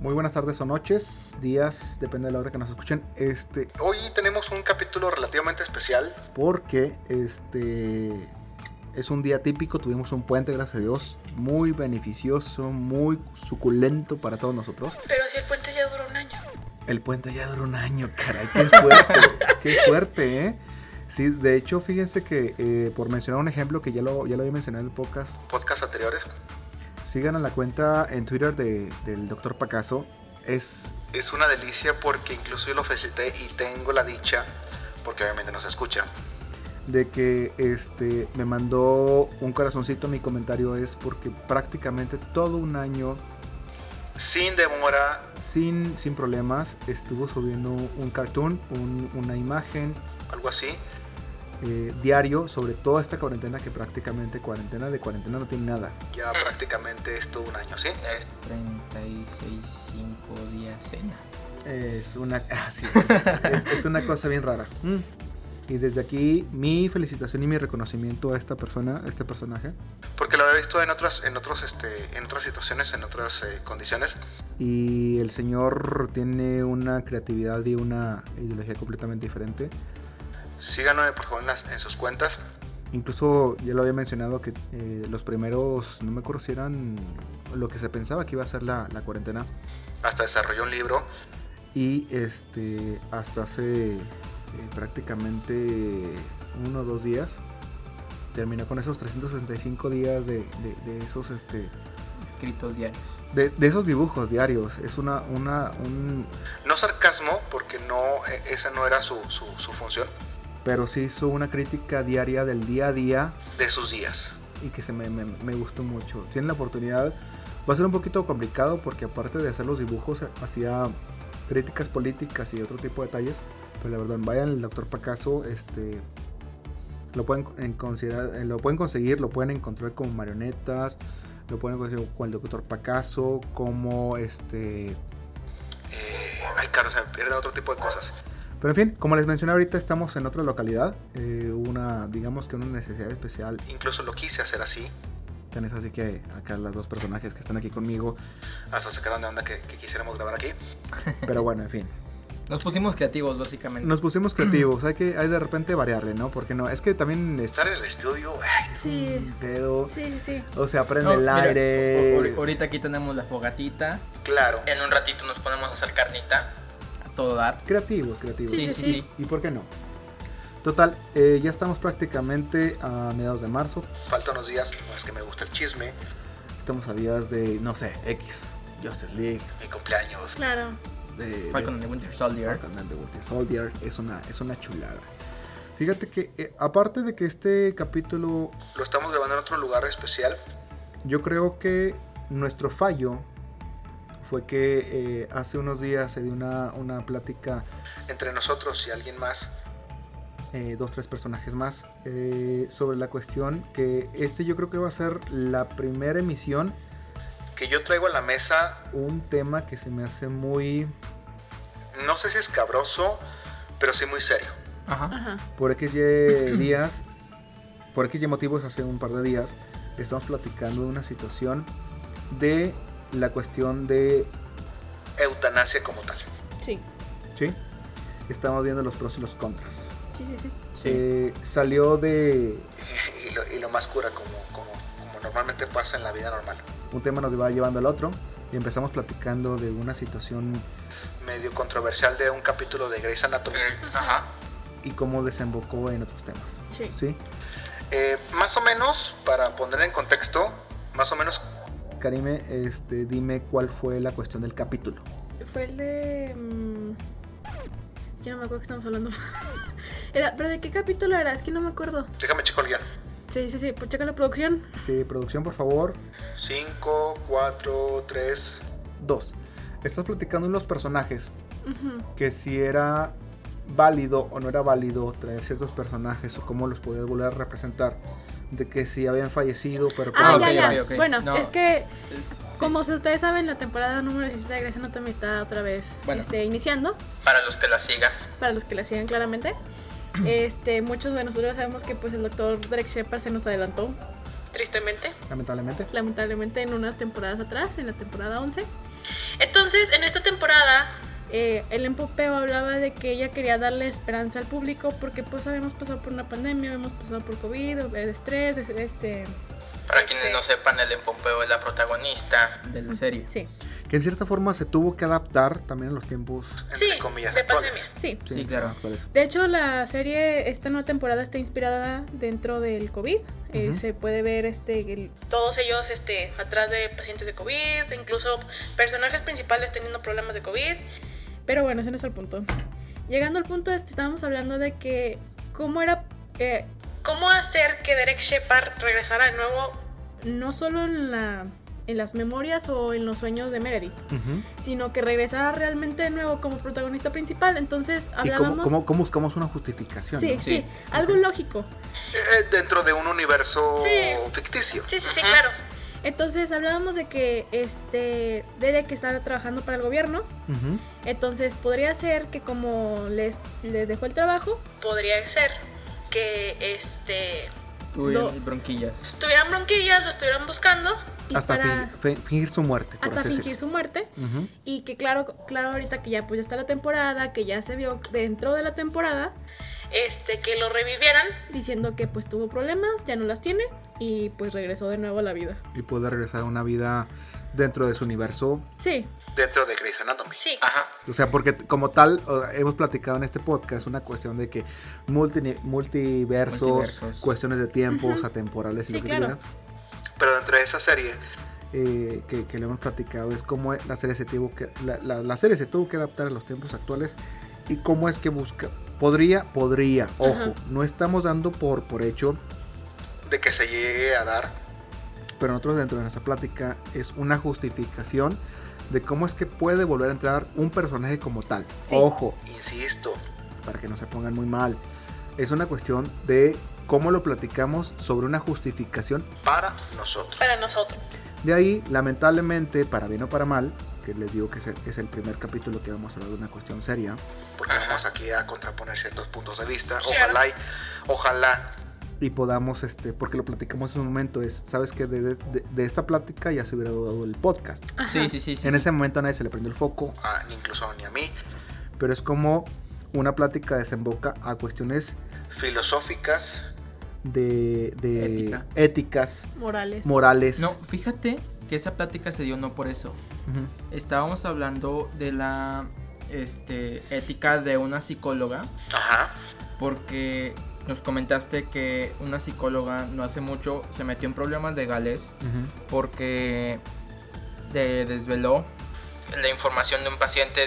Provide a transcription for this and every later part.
muy buenas tardes o noches, días, depende de la hora que nos escuchen. Este, Hoy tenemos un capítulo relativamente especial. porque este es un día típico, tuvimos un puente, gracias a Dios, muy beneficioso, muy suculento para todos nosotros. Pero si el puente ya duró un año. El puente ya duró un año, caray, qué fuerte, qué fuerte, ¿eh? Sí, de hecho, fíjense que eh, por mencionar un ejemplo que ya lo, ya lo había mencionado en el podcast, Podcast anteriores. Sigan a la cuenta en Twitter de, del Dr. Pacaso. Es Es una delicia porque incluso yo lo felicité y tengo la dicha, porque obviamente nos escucha. de que este me mandó un corazoncito. Mi comentario es porque prácticamente todo un año Sin demora, sin, sin problemas estuvo subiendo un cartoon, un- una imagen algo así. Eh, diario sobre toda esta cuarentena que prácticamente cuarentena de cuarentena no tiene nada. Ya prácticamente es todo un año, ¿sí? Es 36, 5 días cena. Es una, es, es, es una cosa bien rara. Mm. Y desde aquí mi felicitación y mi reconocimiento a esta persona, a este personaje. Porque lo había visto en otras, en otros, este, en otras situaciones, en otras eh, condiciones. Y el señor tiene una creatividad y una ideología completamente diferente. Síganme por favor en, las- en sus cuentas. Incluso ya lo había mencionado que eh, los primeros, no me acuerdo si eran lo que se pensaba que iba a ser la, la cuarentena. Hasta desarrolló un libro. Y este hasta hace eh, prácticamente uno o dos días terminó con esos 365 días de, de- de esos este Escritos diarios. de, de esos dibujos diarios. Es una, una un, No sarcasmo, porque no, eh, esa no era su, su, su función pero sí hizo una crítica diaria del día a día de sus días. y que se me, me- me gustó mucho. Tienen la oportunidad, va a ser un poquito complicado porque aparte de hacer los dibujos, hacía críticas políticas y otro tipo de detalles. Pero la verdad, vayan al doctor Pacaso, este, lo pueden, en considerar, eh, lo pueden conseguir, lo pueden encontrar como marionetas, lo pueden conseguir con el doctor Pacaso, como este... Eh, ay, me pierden otro tipo de cosas. Pero en fin, como les mencioné ahorita, estamos en otra localidad, eh, una, digamos que una necesidad especial Incluso lo quise hacer así. Tenés así que acá los dos personajes que están aquí conmigo. Hasta sacaron de onda que, que quisiéramos grabar aquí. Pero bueno, en fin. Nos pusimos creativos, básicamente. Nos pusimos creativos. Hay que hay de repente variarle, ¿no? Porque no, es que también Estar en el estudio, ay, Sí. un pedo. Sí, sí, sí. O sea, prende No, el mira, aire. o- o- ahorita aquí tenemos la fogatita. claro. En un ratito nos ponemos a hacer carnita. Todo dar. Creativos, creativos. Sí, Sí, sí, sí, sí. ¿Y por qué no? Total, eh, ya estamos prácticamente a mediados de marzo. Faltan unos días, no es que me gusta el chisme. Estamos a días de, no sé, X, Justice League, Mi cumpleaños. Claro. de, Falcon de- and the Winter Soldier. Falcon and the Winter Soldier. Es una, es una chulada. Fíjate que, eh, aparte de que este capítulo Lo estamos grabando en otro lugar especial. Yo creo que nuestro fallo fue que eh, hace unos días se dio una, una plática, Entre nosotros y alguien más. eh, dos, tres personajes más, eh, sobre la cuestión que este yo creo que va a ser la primera emisión, Que yo traigo a la mesa, un tema que se me hace muy, no sé si es cabroso, pero sí muy serio. Ajá. Ajá. por XY días, por XY motivos hace un par de días, estamos platicando de una situación de la cuestión de, Eutanasia como tal. Sí. ¿sí? Estamos viendo los pros y los contras. Sí, sí, sí. Sí. Eh, salió de Y lo, y lo más cura como, como, como normalmente pasa en la vida normal. un tema nos va llevando al otro y empezamos platicando de una situación Medio controversial de un capítulo de Grey's Anatomy. Ajá. y cómo desembocó en otros temas. Sí. ¿Sí? Eh, más o menos, para poner en contexto, más o menos Karime, este, dime cuál fue la cuestión del capítulo. Fue el de. mm, Es que no me acuerdo que estamos hablando. era, ¿Pero de qué capítulo era? Es que no me acuerdo. Déjame checo el guion. Sí, sí, sí. Pues checa la producción. Sí, producción, por favor. 5, 4, 3. Dos. Estás platicando en los personajes que si era válido o no era válido traer ciertos personajes o cómo los podías volver a representar. De que si habían fallecido, pero Ah, ya, ya. ok, ok. Bueno, No. es que, sí. como si ustedes saben, la temporada número 17 de Grey's Anatomy está otra vez Bueno. este, iniciando. Para los que la sigan. Para los que la sigan claramente. Este, muchos de nosotros sabemos que pues el doctor Derek Shepard se nos adelantó. Tristemente. lamentablemente. Lamentablemente en unas temporadas atrás, en la temporada 11. Entonces, en esta temporada, eh, el empopeo hablaba de que ella quería darle esperanza al público porque pues habíamos pasado por una pandemia, habíamos pasado por COVID, estrés, este... Para quienes no sepan, el Pompeo es la protagonista de la serie. Sí, Que en cierta forma se tuvo que adaptar también a los tiempos Entre sí, comillas de actuales. pandemia, sí. Sí, claro. actuales. De hecho, la serie, esta nueva temporada está inspirada dentro del COVID. Eh, se puede ver este, el- todos ellos este, atrás de pacientes de COVID, incluso personajes principales teniendo problemas de COVID. Pero bueno, ese no es el punto. Llegando al punto, este, estábamos hablando de que cómo era... eh, cómo hacer que Derek Shepard regresara de nuevo, no solo en, la, en las memorias o en los sueños de Meredith, sino que regresara realmente de nuevo como protagonista principal. Entonces ¿Y hablábamos... cómo, cómo- cómo buscamos una justificación? Sí, no? sí, Sí. algo lógico. Eh, dentro de un universo Sí. ficticio. Sí, sí, sí, claro. Entonces hablábamos de que este Derek estaba trabajando para el gobierno. Entonces podría ser que como les, les dejó el trabajo, podría ser que este Tuvieron Lo- bronquillas. tuvieran bronquillas, lo estuvieran buscando. Y Hasta para- fi- fi- fingir su muerte, por hasta fingir su muerte. Y que claro, claro ahorita que ya pues ya está la temporada, que ya se vio dentro de la temporada, este, que lo revivieran diciendo que pues tuvo problemas, ya no las tiene y pues regresó de nuevo a la vida. Y puede regresar a una vida dentro de su universo. Sí, Dentro de Grey's Anatomy. sí. Ajá. O sea, porque como tal, hemos platicado en este podcast una cuestión de que multi- multiversos, Multiversos. cuestiones de tiempos, atemporales y Sí, lo que claro. Pero dentro de esa serie, eh, que, que le hemos platicado es cómo la serie se tuvo que la, la- la serie se tuvo que adaptar a los tiempos actuales y cómo es que busca podría podría ojo Ajá. no estamos dando por por hecho de que se llegue a dar, pero nosotros dentro de nuestra plática es una justificación de cómo es que puede volver a entrar un personaje como tal Sí. ojo insisto, para que no se pongan muy mal es una cuestión de cómo lo platicamos sobre una justificación para nosotros. Para nosotros. De ahí, lamentablemente, para bien o para mal, que les digo que es el, primer capítulo que vamos a hablar de una cuestión seria, Porque vamos aquí a contraponer ciertos puntos de vista. Ojalá, y- ojalá y podamos, este, porque lo platicamos en un momento, es, sabes que de, de- de esta plática ya se hubiera dado el podcast. Ajá. Sí, sí, sí. sí, en sí. ese momento a nadie se le prendió el foco, a- ni incluso ni a mí, pero es como una plática desemboca a cuestiones filosóficas, de, de Ética. éticas, Morales. morales. No, fíjate que esa plática se dio no por eso. Estábamos hablando de la este, ética de una psicóloga. ajá, Porque nos comentaste que una psicóloga no hace mucho se metió en problemas legales ujú. porque de- desveló la información de un paciente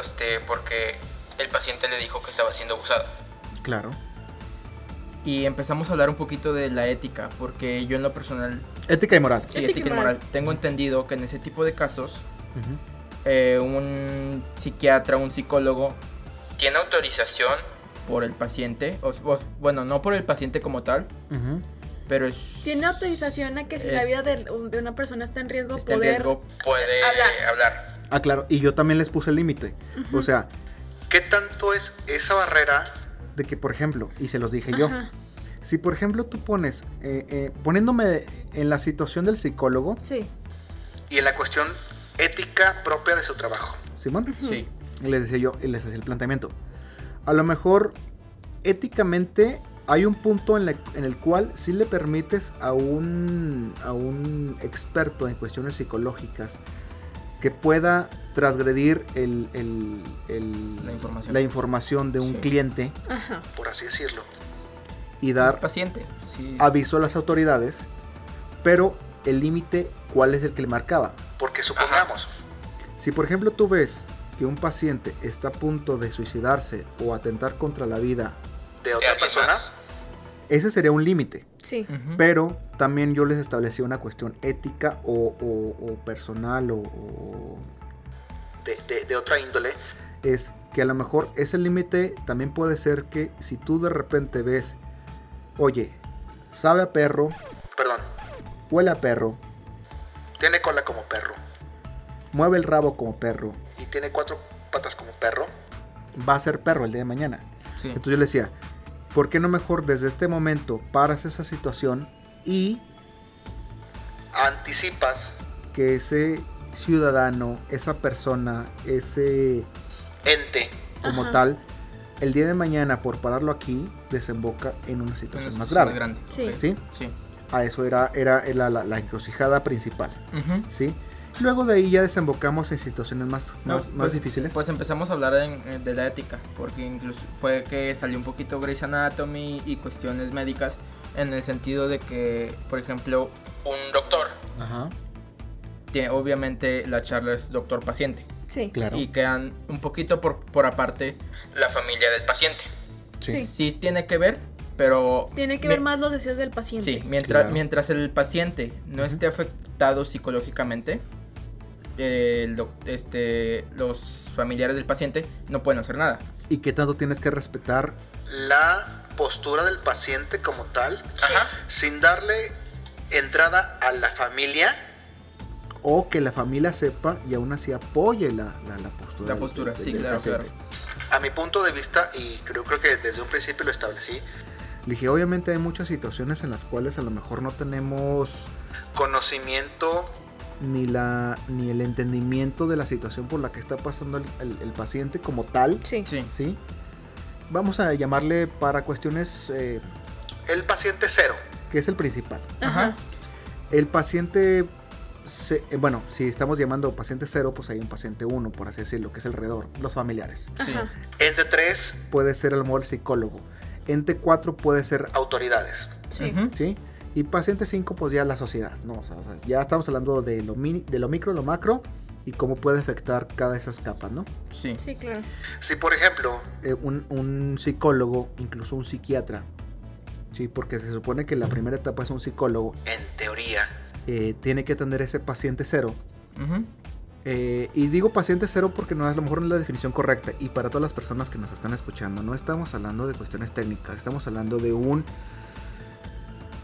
este, porque el paciente le dijo que estaba siendo abusado. Claro. Y empezamos a hablar un poquito de la ética, porque yo en lo personal, Ética y moral. sí, Ética y ética y moral. moral, tengo entendido que en ese tipo de casos, eh, un psiquiatra, un psicólogo, tiene autorización por el paciente, o, o- bueno, no por el paciente como tal, pero es... Tiene autorización a que si la vida de, de una persona está en riesgo, está en poder... riesgo, puede hablar. hablar. Ah, claro. Y yo también les puse el límite. O sea, ¿qué tanto es esa barrera? de que, por ejemplo, y se los dije yo. Si por ejemplo tú pones, eh, eh, poniéndome en la situación del psicólogo, Sí. Y en la cuestión ética propia de su trabajo. Simón, Sí, y les decía yo, y les hacía el planteamiento. A lo mejor, éticamente, hay un punto en, la- en el cual sí le permites a un, a un experto en cuestiones psicológicas que pueda transgredir el, el- el- La información. la información de un Sí. cliente Ajá. por así decirlo. Y dar paciente. Sí. aviso a las autoridades, pero el límite, ¿cuál es el que le marcaba? Porque supongamos, Si por ejemplo tú ves que un paciente está a punto de suicidarse o atentar contra la vida, de otra persona, más. ese sería un límite. Sí. Pero también yo les establecía una cuestión ética o, o- o personal o, o- de, de- de otra índole, es que a lo mejor ese límite también puede ser que si tú de repente ves, oye, sabe a perro, perdón, huele a perro, tiene cola como perro mueve el rabo como perro, y tiene cuatro patas como perro, va a ser perro el día de mañana. Sí. Entonces yo le decía, ¿por qué no mejor desde este momento paras esa situación y anticipas que ese ciudadano, esa persona, ese Ente. como Ajá. tal, el día de mañana por pararlo aquí desemboca en una situación Una más grave. Sí. ok. ¿Sí? Sí. A eso era, era la, la- la encrucijada principal. Ujú. ¿Sí? Luego de ahí ya desembocamos en situaciones más, No, más, más pues- difíciles. Pues empezamos a hablar en- eh, de la ética, porque incluso fue que salió un poquito Grey's Anatomy y cuestiones médicas en el sentido de que, por ejemplo, un doctor, Ajá, tiene, obviamente la charla es doctor-paciente, Sí. claro. y quedan un poquito por, por aparte la familia del paciente. Sí. Sí. Sí tiene que ver, pero... Tiene que ver más los deseos del paciente. Sí, mientras, Claro. mientras el paciente no esté afectado psicológicamente, eh, este, los familiares del paciente no pueden hacer nada. ¿Y qué tanto tienes que respetar? La postura del paciente como tal, Ajá. sin darle entrada a la familia. O que la familia sepa y aún así apoye la, la, la postura. La postura, del- sí, del claro, paciente. claro. A mi punto de vista, y creo, creo que desde un principio lo establecí, Le dije, obviamente hay muchas situaciones en las cuales a lo mejor no tenemos conocimiento ni la ni el entendimiento de la situación por la que está pasando el, el- el paciente como tal, Sí. Sí. ¿sí? Vamos a llamarle para cuestiones eh, el paciente cero. que es el principal. Ajá. El paciente, se- eh, bueno, si estamos llamando paciente cero, pues hay un paciente uno, por así decirlo, que es alrededor, los familiares. Sí. Ente tres, Puede ser a lo mejor el psicólogo. Ente 4 puede ser, autoridades. Sí. ¿sí? Y paciente 5, pues ya la sociedad, ¿no? O sea, o sea, ya estamos hablando de lo, mini- de lo micro, lo macro y cómo puede afectar cada de esas capas, ¿no? Sí. Sí, claro. Si por ejemplo, Eh, un, un psicólogo, incluso un psiquiatra, ¿sí? Porque se supone que la primera etapa es un psicólogo, en teoría, eh, tiene que atender ese paciente cero. Eh, y digo paciente cero porque no es a lo mejor no es la definición correcta. Y para todas las personas que nos están escuchando, no estamos hablando de cuestiones técnicas, estamos hablando de un,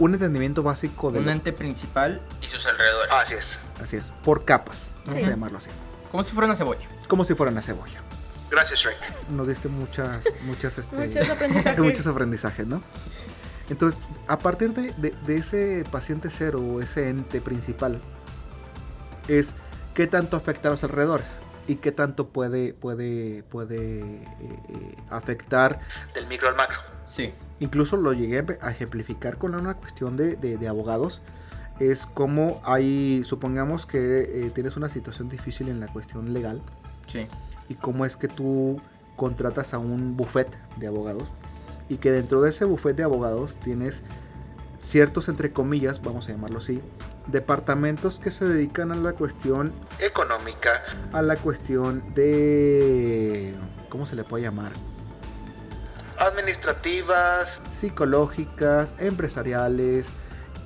un entendimiento básico de Un ente principal y sus alrededores. Así es. Así es, por capas, vamos Sí. a llamarlo así. como si fuera una cebolla. Como si fuera una cebolla. Gracias, Shrek. Nos diste muchas, muchas, este, Muchos aprendizajes. muchos aprendizajes, ¿no? Entonces, a partir de, de- de ese paciente cero o ese ente principal, es qué tanto afecta a los alrededores y qué tanto puede, puede, puede eh, eh, afectar. Del micro al macro. Sí. Incluso lo llegué a ejemplificar con una cuestión de, de- de abogados. Es como hay, supongamos que eh, tienes una situación difícil en la cuestión legal Sí. y cómo es que tú contratas a un buffet de abogados y que dentro de ese buffet de abogados tienes ciertos, entre comillas, vamos a llamarlo así, departamentos que se dedican a la cuestión, Económica. a la cuestión de, ¿cómo se le puede llamar? Administrativas. Psicológicas, empresariales,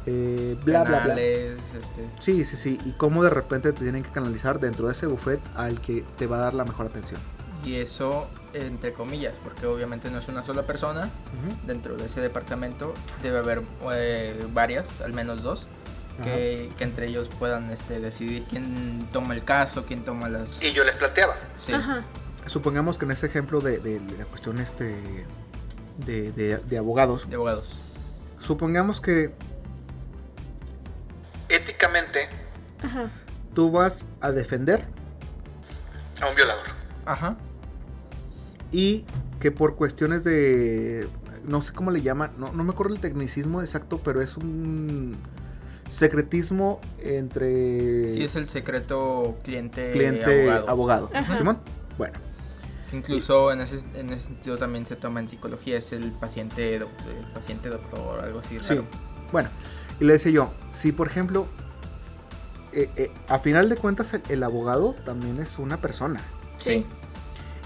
eh, bla, bla, bla. Este, Sí, sí, sí. Y cómo de repente te tienen que canalizar dentro de ese buffet al que te va a dar la mejor atención. Y eso, entre comillas, porque obviamente no es una sola persona. Dentro de ese departamento debe haber eh, varias, al menos dos, que, que entre ellos puedan este, decidir quién toma el caso, quién toma las... Y yo les planteaba. Sí. Ajá. Supongamos que en ese ejemplo de, de la cuestión este de, de- de abogados, De abogados. supongamos que Éticamente Ajá. tú vas a defender a un violador. Ajá. Y que por cuestiones de no sé cómo le llaman, no, no me acuerdo el tecnicismo exacto, pero es un secretismo entre Sí, es el secreto cliente, cliente abogado. abogado. ¿Simón? Bueno, Incluso en ese, en ese sentido también se toma en psicología, es el paciente, doc- el paciente doctor, algo así. sí. raro. Bueno, y le decía yo, si por ejemplo, eh, eh, a final de cuentas el, el abogado también es una persona. Sí.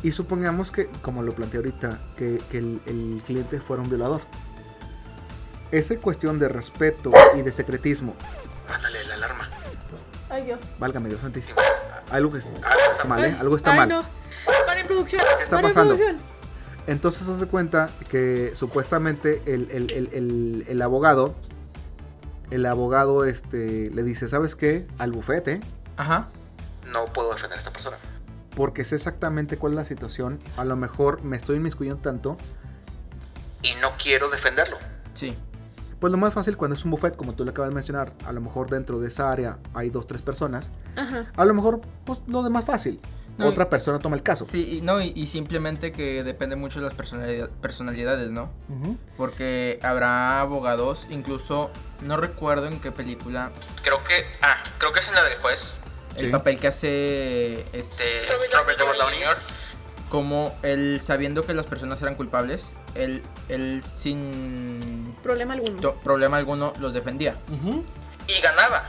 Y supongamos que, como lo planteé ahorita, que, que el, el cliente fuera un violador. Esa cuestión de respeto y de secretismo, Ándale, la alarma. Ay, Dios. válgame Dios santísimo, algo que está Algo está mal, ¿eh? Algo está ay, mal. no. Para en producción. ¿Qué está Para pasando? producción. Entonces hace cuenta que supuestamente el, el- el- el- el abogado, el abogado este, le dice, ¿sabes qué? Al bufete, Ajá. No puedo defender a esta persona. Porque sé exactamente cuál es la situación. A lo mejor me estoy inmiscuyendo tanto. Y no quiero defenderlo. Sí. Pues lo más fácil cuando es un buffet, como tú le acabas de mencionar, a lo mejor dentro de esa área hay dos, tres personas. Ajá. A lo mejor, pues lo demás fácil. No, Otra persona toma el caso. Sí, y, no, y, y simplemente que depende mucho de las personalidad- personalidades, ¿no? Ujú. Porque habrá abogados, incluso no recuerdo en qué película. Creo que. Ah, creo que es en la del juez. Sí. El papel que hace este Robert Robert Downey Downey Jr. Como él sabiendo que las personas eran culpables, él, él sin Problema alguno. to- problema alguno los defendía. Y ganaba.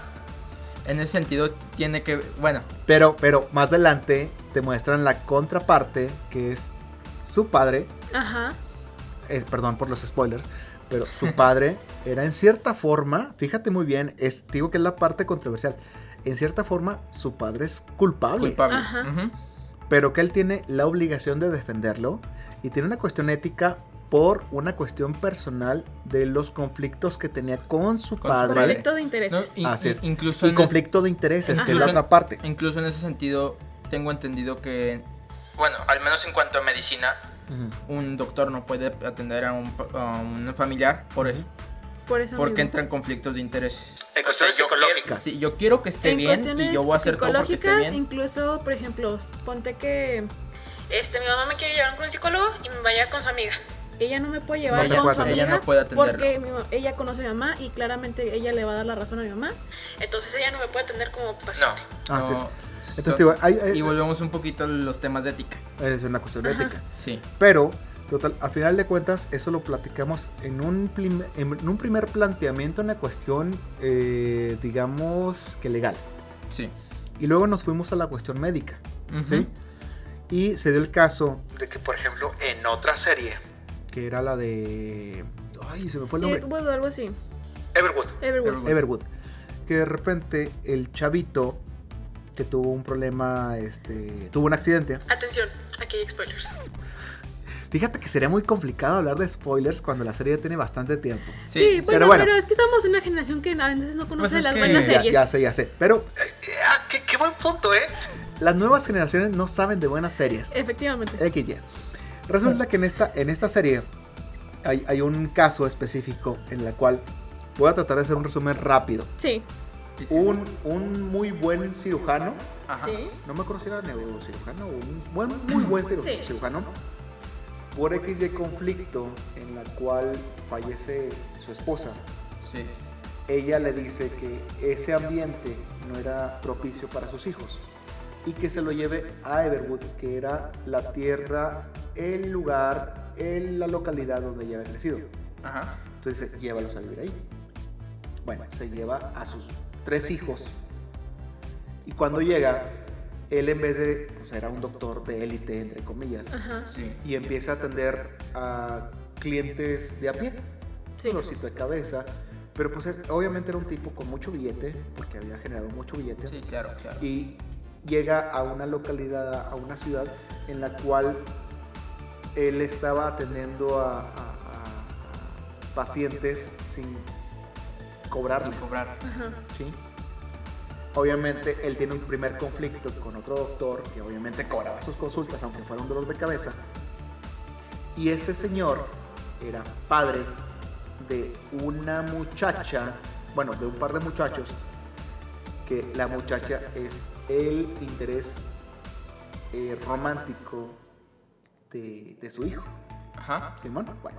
En ese sentido tiene que. Bueno, Pero, pero más adelante te muestran la contraparte, que es su padre, Ajá. eh, perdón por los spoilers, pero su padre era en cierta forma, fíjate muy bien, es, digo que es la parte controversial, en cierta forma su padre es culpable, culpable. Ajá. Pero que él tiene la obligación de defenderlo y tiene una cuestión ética por una cuestión personal de los conflictos que tenía con su Con padre Conflicto de No, intereses. Así es. incluso y conflicto de intereses, que es la otra parte. Incluso en ese sentido, tengo entendido que, bueno, al menos en cuanto a medicina, un doctor no puede atender a un, pa- a un familiar por eso, Por eso porque mismo. entran conflictos de intereses. En cuestiones yo quiero- psicológicas. sí, yo quiero que esté en bien y yo voy a hacer todo porque esté psicológicas, bien. incluso, por ejemplo, ponte que este mi mamá me quiere llevar con un psicólogo y me vaya con su amiga. Ella no me puede llevar No te con puede su amiga Ella no puede atenderlo. porque mi ella conoce a mi mamá y claramente ella le va a dar la razón a mi mamá. Entonces ella no me puede atender como No, paciente. Así es. no, Entonces, digo, hay- hay- y volvemos un poquito a los temas de ética. es una cuestión de ética. Sí, Pero, total, a final de cuentas, eso lo platicamos en un, en un primer planteamiento, una cuestión, eh, digamos, que legal. sí. Y luego nos fuimos a la cuestión médica, ¿sí? Y se dio el caso De que, por ejemplo, en otra serie, que era la de... Ay, se me fue el nombre. Everwood o algo así. Everwood, Everwood. Everwood. Everwood. Que de repente el chavito que tuvo un problema, este, tuvo un accidente. Atención, aquí hay spoilers. Fíjate que sería muy complicado hablar de spoilers cuando la serie ya tiene bastante tiempo. Sí, Sí, bueno, bueno. pero es que estamos en una generación que a veces no conoce Pues es las que- buenas ya, series. ya sé, ya sé. Pero Eh, ah, qué, qué buen punto, ¿eh? las nuevas generaciones no saben de buenas series. Efectivamente. XY. Resulta que en esta, en esta serie hay, hay un caso específico en la cual voy a tratar de hacer un resumen rápido. Sí. Un, un muy buen cirujano, Ajá. sí. no me acuerdo si era neurocirujano o un buen, muy buen ciru- Sí. cirujano, por XY conflicto en la cual fallece su esposa. Sí. Ella le dice que ese ambiente no era propicio para sus hijos y que se lo lleve a Everwood, que era la tierra, el lugar, el- la localidad donde ella había crecido. Ajá. Entonces dice, llévalos a vivir ahí. Bueno, se lleva a sus tres hijos. Y cuando llega, él en vez de, pues era un doctor de élite, entre comillas, Ajá. Sí. y empieza a atender a clientes de a pie, Sí. dolorcito de cabeza. Pero pues es- obviamente era un tipo con mucho billete, porque había generado mucho billete. Sí, claro, claro. Y llega a una localidad, a una ciudad en la cual él estaba atendiendo a, a- a- a pacientes sin cobrarles. Sin cobrar. Ajá. ¿sí? Obviamente él tiene un primer conflicto con otro doctor que obviamente cobraba sus consultas aunque fuera un dolor de cabeza. Y ese señor era padre de una muchacha, bueno, de un par de muchachos, que la muchacha es el interés eh, romántico de, de su hijo. Ajá. Simón, bueno.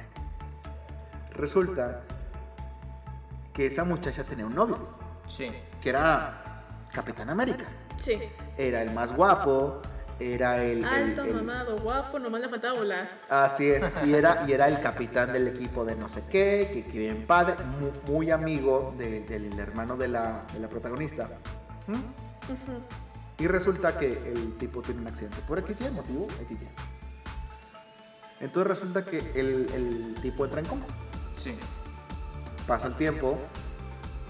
Resulta que esa muchacha tenía un novio, Sí. que era Capitán América. Sí. Era el más guapo, era el... Alto, el- mamado, guapo, nomás le faltaba volar. Así es, y era, y era el capitán del equipo de no sé qué, que, que bien padre, muy, muy amigo de- del hermano de la, de la protagonista. ¿Mm? Y resulta que el tipo tiene un accidente. ¿Por XY motivo? XY. Entonces resulta que el, el tipo entra en coma. Sí. pasa el tiempo,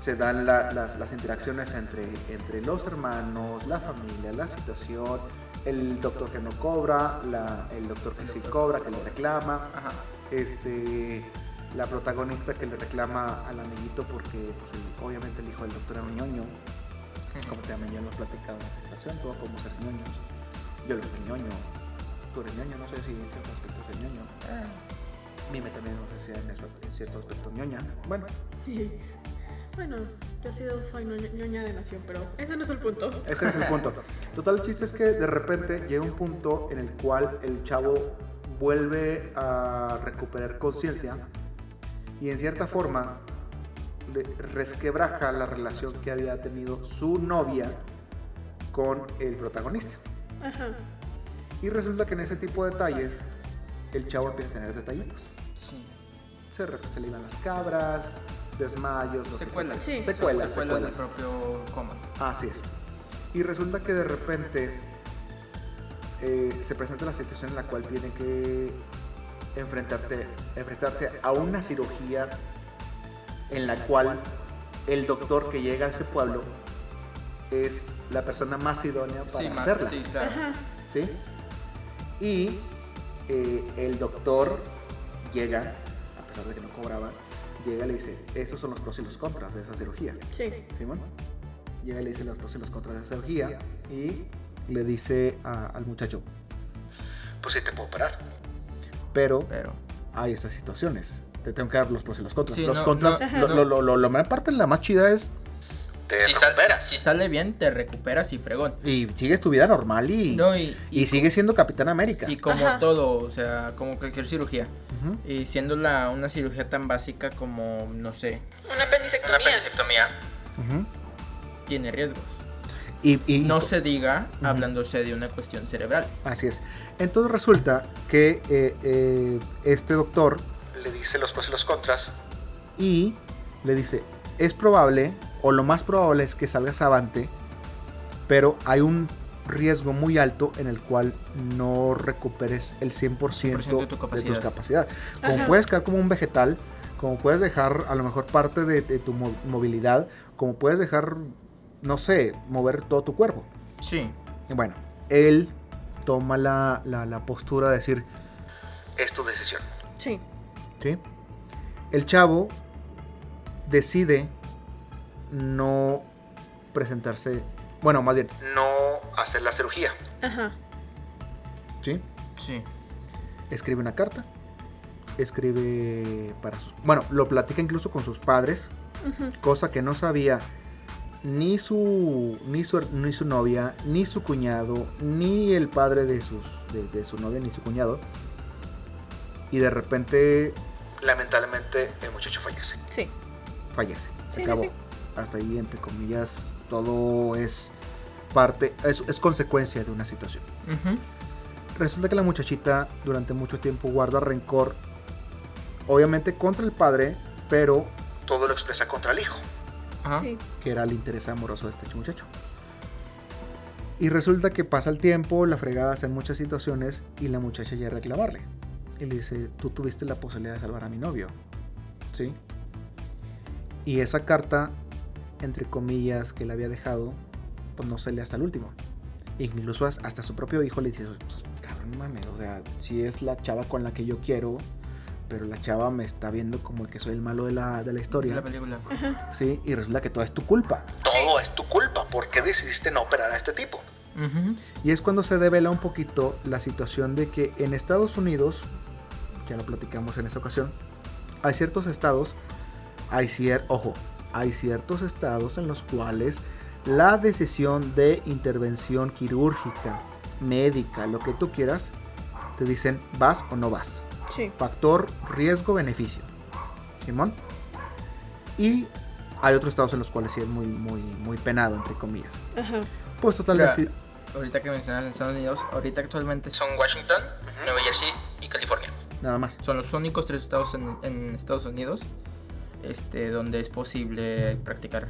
se dan la- las, las interacciones entre, entre los hermanos, la familia, la situación, el doctor que no cobra, la- el doctor que sí cobra, que le reclama, Ajá. este, la protagonista que le reclama al amiguito porque pues, el- obviamente el hijo del doctor era un ñoño, como también ya lo he platicado en la presentación, todos podemos ser ñoños, yo lo soy ñoño, tú eres ñoño, no sé si en ciertos aspectos soy ñoño. Mime también, no sé si en, aspecto- en cierto aspecto ñoña. Bueno, Bueno, yo he sido, soy ñoña- de nación, pero ese no es el punto. ese es el punto. Total, el chiste es que de repente llega un punto en el cual el chavo vuelve a recuperar conciencia y en cierta forma le resquebraja la relación que había tenido su novia con el protagonista. Ajá. Y resulta que en ese tipo de detalles el chavo empieza a tener detallitos. Sí. Se, se le iban las cabras, desmayos, lo que Secuelas. Sí. Secuelas, Secuelas del propio coma. Así es. Y resulta que de repente eh, se presenta la situación en la cual tiene que enfrentarte, enfrentarse a una cirugía en la cual el doctor que llega a ese pueblo es la persona más idónea para Sí, hacerla. sí, claro. Ajá. ¿sí? Y eh, el doctor llega, a pesar de que no cobraba, llega y le dice, esos son los pros y los contras de esa cirugía. Sí. Simón llega y le dice los pros y los contras de esa cirugía y le dice a- al muchacho, Pues sí te puedo operar. pero Pero. hay estas situaciones. Te tengo que dar los pros y los contras. Sí, los no, contras, no, lo, no. lo, lo, lo- la mayor parte, la más chida es, Te Si, sal- recuperas. si sale bien, te recuperas y fregón. y sigues tu vida normal y, No, y, y sigues siendo Capitán América. y como Ajá. todo, o sea, como cualquier cirugía. Y siendo la, una cirugía tan básica como, no sé, Una apendicectomía. una apendicectomía, tiene riesgos. Y, y- No se diga hablándose de una cuestión cerebral. Así es. Entonces resulta que eh, eh, este doctor Le dice los pros y los contras. y le dice, es probable, o lo más probable es que salgas avante, pero hay un riesgo muy alto en el cual no recuperes el 100%, de tu de tus capacidad. capacidades. Como Ajá. puedes quedar como un vegetal, como puedes dejar a lo mejor parte de, de tu mo- movilidad, como puedes dejar, no sé, mover todo tu cuerpo. Sí. Y bueno, él toma la, la- la postura de decir, Es tu decisión. Sí. ¿sí? El chavo decide no presentarse, bueno, más bien, No hacer la cirugía. Ajá. ¿sí? Sí. Escribe una carta, escribe para sus, bueno, lo platica incluso con sus padres, cosa que no sabía ni su ni su, ni su novia, ni su cuñado, ni el padre de sus de, de su novia ni su cuñado. Y de repente Lamentablemente el muchacho fallece. Sí. fallece. Se Sí, acabó. sí. Hasta ahí, entre comillas, todo es parte, es, es consecuencia de una situación. Resulta que la muchachita durante mucho tiempo guarda rencor, obviamente contra el padre, pero Todo lo expresa contra el hijo. Ajá. Sí. que era el interés amoroso de este muchacho. Y resulta que pasa el tiempo, la fregada en muchas situaciones y la muchacha llega a reclamarle. Y le dice, tú tuviste la posibilidad de salvar a mi novio. ¿Sí? Y esa carta, entre comillas, que le había dejado, pues no se lee hasta el último. Incluso as- hasta su propio hijo le dice, "Pues, cabrón, mames, o sea, si es la chava con la que yo quiero, pero la chava me está viendo como el que soy el malo de la, de la historia. La película. Sí, y resulta que todo es tu culpa. Todo es tu culpa. ¿Por qué decidiste no operar a este tipo? Y es cuando se devela un poquito la situación de que en Estados Unidos, ya lo platicamos en esa ocasión, hay ciertos estados, hay cier ojo, hay ciertos estados en los cuales la decisión de intervención quirúrgica, médica, lo que tú quieras, te dicen vas o no vas. Sí. Factor riesgo-beneficio. Simón. Y hay otros estados en los cuales sí es muy, muy, muy penado, entre comillas. Ajá. Pues total, Mira, deci- Ahorita que mencionas en Estados Unidos, ahorita actualmente son Washington, Nueva Jersey y California. nada más. Son los únicos tres estados en, en Estados Unidos este, donde es posible practicar.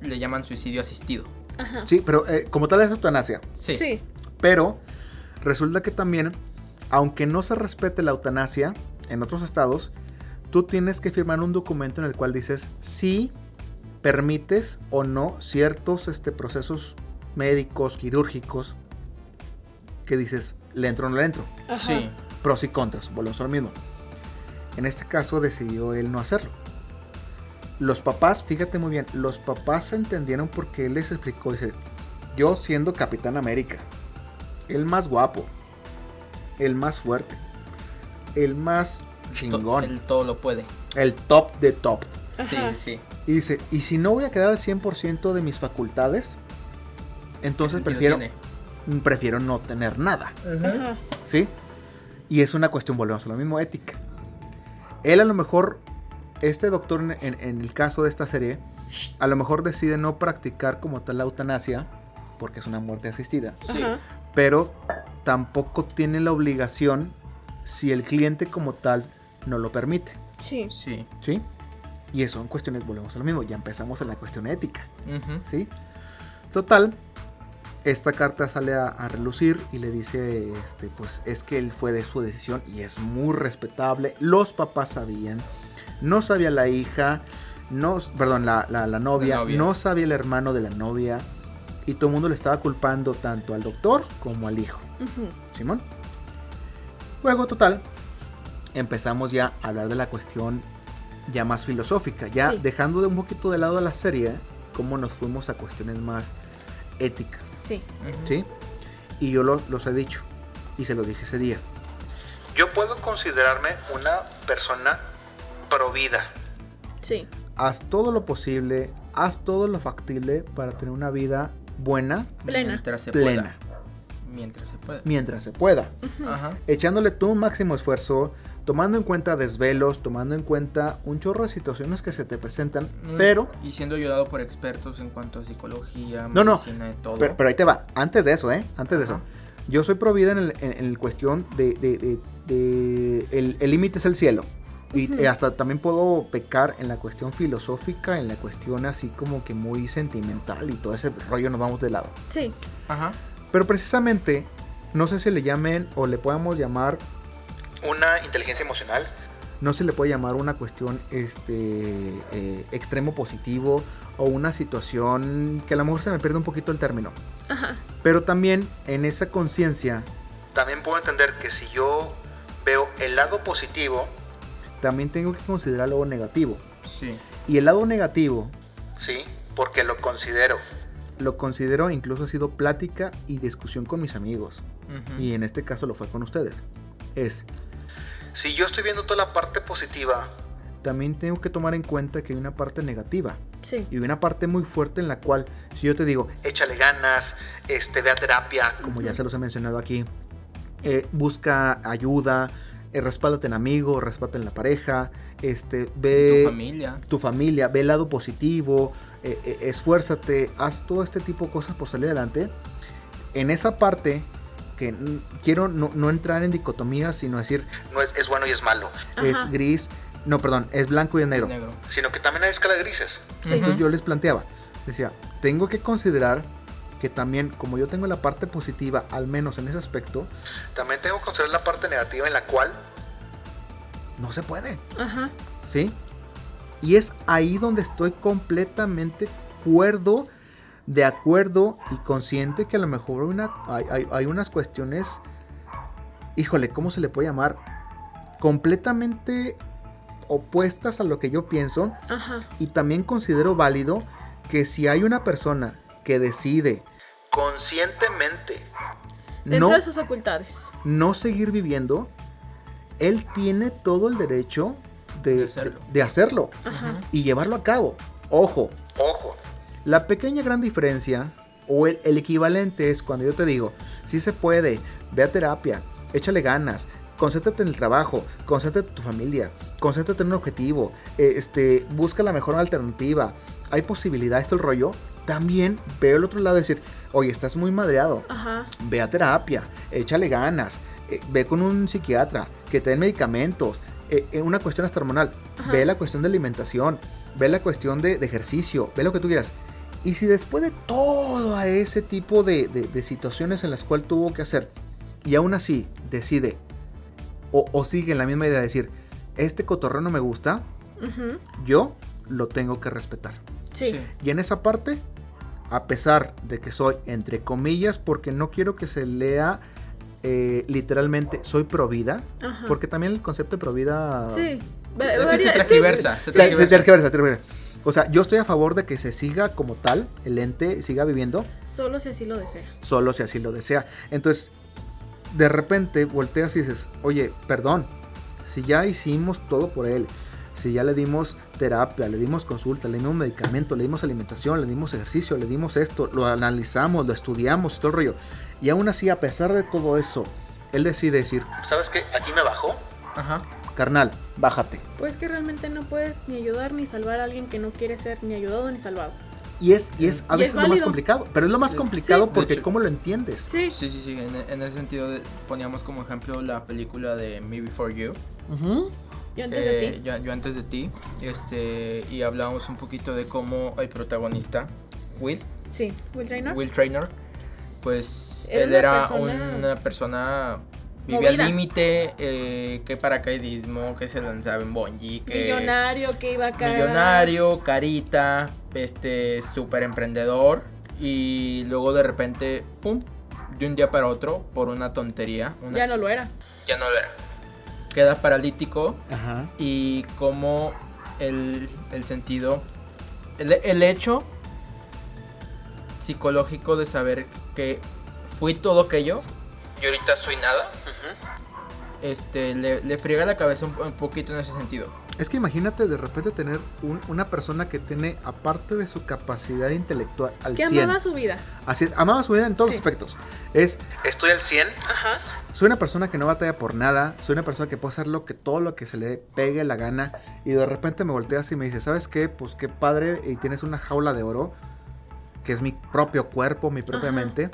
Le llaman suicidio asistido. Ajá. Sí, pero eh, como tal es eutanasia. Sí. Sí. Pero resulta que también, aunque no se respete la eutanasia en otros estados, tú tienes que firmar un documento en el cual dices si permites o no ciertos este, procesos médicos, quirúrgicos, que dices, le entro o no le entro. Ajá. Sí. Pros y contras, volvemos a lo mismo. En este caso decidió él no hacerlo. Los papás, fíjate muy bien, los papás entendieron porque él les explicó, dice, yo siendo Capitán América, el más guapo, el más fuerte, el más chingón. El todo lo puede. El top de top. Sí, sí. Y dice, y si no voy a quedar al 100% de mis facultades, entonces ¿Qué prefiero, prefiero no tener nada. Ajá. ¿Sí? Y es una cuestión, volvemos a lo mismo, ética. Él a lo mejor, este doctor en, en- en el caso de esta serie, a lo mejor decide no practicar como tal la eutanasia, porque es una muerte asistida, Sí. Pero tampoco tiene la obligación si el cliente como tal no lo permite, Sí. Sí. ¿sí? Y eso son cuestiones, volvemos a lo mismo, ya empezamos en la cuestión ética. ¿sí? Total, esta carta sale a, a relucir y le dice, este, pues es que él fue de su decisión y es muy respetable. Los papás sabían, no sabía la hija, no, perdón, la, la- la novia, La novia. no sabía el hermano de la novia y todo el mundo le estaba culpando tanto al doctor como al hijo. Simón. Luego, total, empezamos ya a hablar de la cuestión ya más filosófica, ya Sí. dejando de un poquito de lado la serie, cómo nos fuimos a cuestiones más éticas, Sí. ¿sí? Y yo lo- los he dicho, y se los dije ese día. Yo puedo considerarme una persona pro vida. Sí. Haz todo lo posible, haz todo lo factible para tener una vida buena, Plena. Mientras se plena, pueda. Mientras se pueda. mientras se pueda. Ajá. echándole tu máximo esfuerzo, tomando en cuenta desvelos, tomando en cuenta un chorro de situaciones que se te presentan, Mm, pero, Y siendo ayudado por expertos en cuanto a psicología, No, no. medicina, de todo. pero, pero ahí te va, antes de eso, ¿eh? Antes de eso. Yo soy pro vida en el, en, en el cuestión de, de- de- de- el el límite es el cielo. Y eh, hasta también puedo pecar en la cuestión filosófica, en la cuestión así como que muy sentimental y todo ese rollo nos vamos de lado. Sí. Ajá. Pero precisamente, no sé si le llamen o le podamos llamar Una inteligencia emocional. no se le puede llamar una cuestión este eh, extremo positivo o una situación que a lo mejor se me pierde un poquito el término. Ajá. Pero también en esa conciencia También puedo entender que si yo veo el lado positivo, también tengo que considerar lo negativo. Sí. Y el lado negativo sí, porque lo considero. lo considero incluso ha sido plática y discusión con mis amigos. Y en este caso lo fue con ustedes. Es, Si yo estoy viendo toda la parte positiva, también tengo que tomar en cuenta que hay una parte negativa. Sí. Y una parte muy fuerte en la cual, si yo te digo, échale ganas, este, ve a terapia. como ya se los he mencionado aquí, eh, busca ayuda, eh, respáldate en amigos, respáldate en la pareja, este, ve tu familia. tu familia, ve el lado positivo, eh, eh, esfuérzate, haz todo este tipo de cosas por salir adelante. En esa parte, que quiero no, no entrar en dicotomías, sino decir, No es, es bueno y es malo, es Ajá. gris, no, perdón, es blanco y es negro. Negro. sino que también hay escala de grises. Sí. Entonces yo les planteaba, decía, tengo que considerar que también, como yo tengo la parte positiva, al menos en ese aspecto, También tengo que considerar la parte negativa en la cual no se puede. Ajá. ¿Sí? Y es ahí donde estoy completamente cuerdo, de acuerdo y consciente que a lo mejor una, hay, hay- hay unas cuestiones, híjole, ¿cómo se le puede llamar? Completamente opuestas a lo que yo pienso Ajá. y también considero válido que si hay una persona que decide conscientemente Dentro no, de sus facultades. no seguir viviendo, él tiene todo el derecho de, De hacerlo. de- de hacerlo Ajá. y llevarlo a cabo. Ojo, Ojo, la pequeña gran diferencia o el, el equivalente es cuando yo te digo, si se puede, ve a terapia, échale ganas, concéntrate en el trabajo, concéntrate en tu familia, concéntrate en un objetivo, eh, este, busca la mejor alternativa, hay posibilidades, todo el rollo. También veo el otro lado y decir, oye, estás muy madreado, Ajá. ve a terapia, échale ganas, eh, ve con un psiquiatra, que te den medicamentos, eh, eh, una cuestión hasta hormonal, Ajá. ve la cuestión de alimentación, ve la cuestión de, de ejercicio, ve lo que tú quieras. Y si después de todo a ese tipo de, de- de situaciones en las cuales tuvo que hacer, y aún así decide, o, o sigue en la misma idea de decir, este cotorreo no me gusta, yo lo tengo que respetar. Sí. Y en esa parte, a pesar de que soy entre comillas, porque no quiero que se lea eh, literalmente soy pro vida, Ajá. porque también el concepto de pro vida Sí. Va- Es que se tergiversa, tergiversa. tergiversa, tergiversa. O sea, yo estoy a favor de que se siga como tal, el ente siga viviendo, Solo si así lo desea. solo si así lo desea. Entonces, de repente volteas y dices, oye, perdón, Si ya hicimos todo por él, si ya le dimos terapia, le dimos consulta, le dimos medicamento, le dimos alimentación, le dimos ejercicio, le dimos esto, lo analizamos, lo estudiamos, todo el rollo. Y aún así, a pesar de todo eso, él decide decir, ¿Sabes qué? Aquí me bajó. Ajá. carnal, bájate. Pues que realmente no puedes ni ayudar ni salvar a alguien que no quiere ser ni ayudado ni salvado. Y es, y es a Y veces es lo más complicado, pero es lo más Sí. complicado Sí. porque hecho- ¿cómo lo entiendes? Sí. Sí, sí, sí. En, en ese sentido de- poníamos como ejemplo la película de Me Before You. Ujú. Yo antes que de ti. Yo, yo antes de ti. Este, y hablábamos un poquito de cómo el protagonista, Will, Sí. Will Trainer. Will Trainer, pues Era él una era persona una persona vivía al límite, eh, que paracaidismo, que se lanzaba en bungee, que Millonario que iba a caer. millonario, carita, este, súper emprendedor y luego de repente, pum, de un día para otro, por una tontería, una Ya no lo era. ya no lo era. Queda paralítico Ajá. y como el, el sentido, el, el hecho psicológico de saber que fui todo aquello y ahorita soy nada. Este, le, le friega la cabeza un, un poquito en ese sentido. Es que imagínate de repente tener un- una persona que tiene, aparte de su capacidad intelectual al Que 100, amaba su vida. así, amaba su vida en todos Sí. los aspectos. Es, Estoy al 100. Ajá. soy una persona que no batalla por nada, soy una persona que puede hacer lo que, todo lo que se le pegue la gana, y de repente me volteas y me dices, ¿sabes qué? Pues qué padre, y tienes una jaula de oro, que es mi propio cuerpo, mi propia Ajá. mente.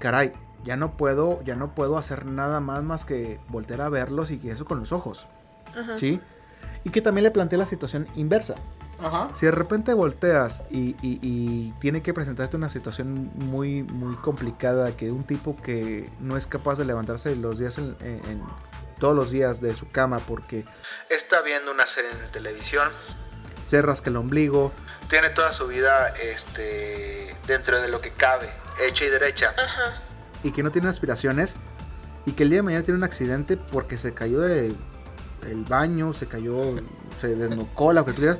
Caray, ya no puedo, ya no puedo hacer nada más más que voltear a verlos y eso con los ojos. Ajá. ¿Sí? Y que también le planteé la situación inversa. Ajá. Si de repente volteas y, y- y tiene que presentarte una situación muy, muy complicada, que un tipo que no es capaz de levantarse los días en, en- en- todos los días de su cama porque Está viendo una serie en televisión. se rasca el ombligo, Tiene toda su vida este, dentro de lo que cabe, hecha y derecha. Ajá. Y que no tiene aspiraciones, y que el día de mañana tiene un accidente porque se cayó del el baño, se cayó, se desnucó, lo que tú quieras,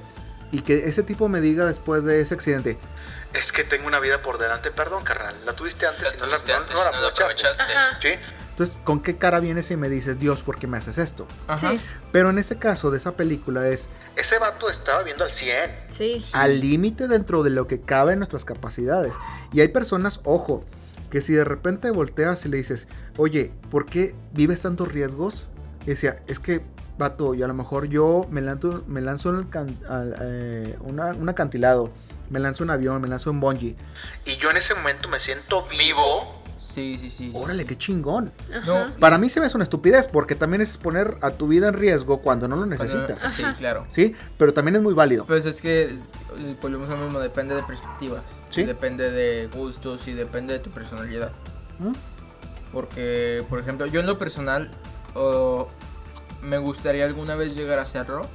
y que ese tipo me diga después de ese accidente, Es que tengo una vida por delante. Perdón, carnal. La tuviste antes y no la, tuviste no- antes no la no la aprovechaste. ¿Sí? entonces, ¿con qué cara vienes y me dices, Dios, ¿por qué me haces esto? Ajá. Sí. Pero en ese caso de esa película es Ese vato estaba viendo al 100. Sí. al límite dentro de lo que cabe en nuestras capacidades. Y hay personas, ojo, que si de repente volteas y le dices, oye, ¿por qué vives tantos riesgos? Y decía, es que, vato, y a lo mejor yo me lanzo, me lanzo al can- al, eh, una- un acantilado, me lanzo un avión, me lanzo un bungee. Y yo en ese momento me siento vivo. Sí, sí, sí. Órale, sí. qué chingón. No, Para mí se me hace una estupidez porque también es poner a tu vida en riesgo cuando no lo necesitas. Sí, claro. ¿Sí? Pero también es muy válido. Pues es que eh, volvemos a lo mismo, depende de perspectivas. Sí. Y Depende de gustos y depende de tu personalidad. ¿Mm? Porque, por ejemplo, yo en lo personal oh, me gustaría alguna vez llegar a hacerlo,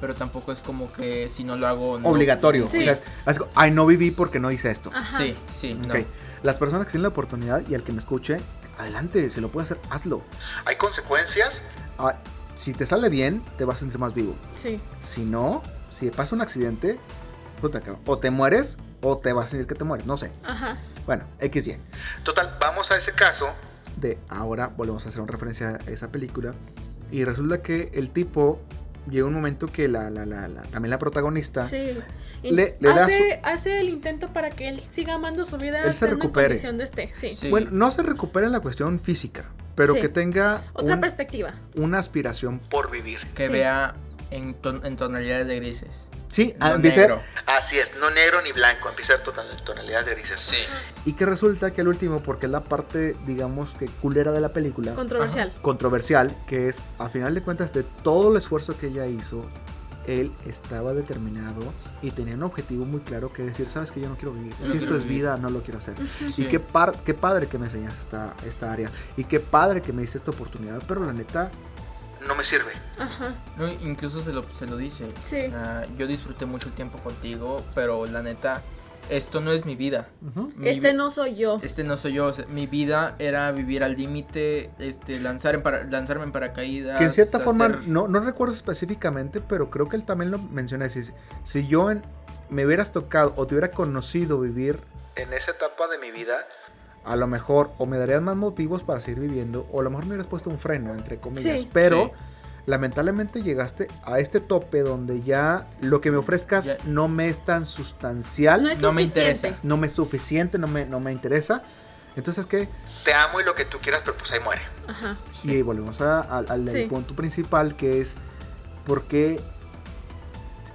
pero tampoco es como que si no lo hago... no- Obligatorio. Sí. O sea, es- es como, ay, no viví porque no hice esto. Ajá. Sí, sí, no. Ok. Las personas que tienen la oportunidad y al que me escuche, adelante, si lo puede hacer, hazlo. Hay consecuencias. Ah, si te sale bien, te vas a sentir más vivo. Sí. Si no, si pasa un accidente, puta, cabrón, o te mueres o te vas a sentir que te mueres, no sé. Ajá. Bueno, XY. Total, vamos a ese caso. De ahora volvemos a hacer una referencia a esa película. Y resulta que el tipo llega un momento que la, la, la, la- también la protagonista Sí. Le- da hace, hace el intento para que él siga amando su vida. Él se recupere. condición de este. Sí. Sí. Bueno, no se recupera en la cuestión física, pero Sí. que tenga Otra un- perspectiva. una aspiración. Por vivir. Que Sí. vea en, ton- en tonalidades de grises. Sí, No ah, empieza- negro. Así es, no negro ni blanco, empieza a ser total, tonalidad de grises. y que resulta que al último, porque es la parte, digamos que culera de la película, Controversial. controversial, que es, a final de cuentas, de todo el esfuerzo que ella hizo, él estaba determinado y tenía un objetivo muy claro que decir, sabes que yo no quiero vivir, no si esto es vivir". vida, no lo quiero hacer. Sí. Y qué, par- qué padre que me enseñas esta, esta área, y qué padre que me diste esta oportunidad, pero la neta, No me sirve. Ajá. No, incluso se lo, se lo dice. Sí. Ah, yo disfruté mucho tiempo contigo, pero la neta, esto no es mi vida. Mi Este vi- no soy yo. Este no soy yo. o sea, mi vida era vivir al límite, este, lanzar en para- lanzarme en paracaídas. que en cierta forma, no, no recuerdo específicamente, pero creo que él también lo menciona, si, si yo en- me hubieras tocado o te hubiera conocido vivir En esa etapa de mi vida, a lo mejor o me darías más motivos para seguir viviendo o a lo mejor me hubieras puesto un freno, entre comillas. Sí. Pero Sí. lamentablemente llegaste a este tope donde ya lo que me ofrezcas Ya. no me es tan sustancial, No no, es No me interesa. me es suficiente, no me, no me interesa. Entonces, ¿qué? Te amo y lo que tú quieras, pero pues ahí muere. Ajá. Y ahí volvemos a- al, al- al Sí. punto principal que es por qué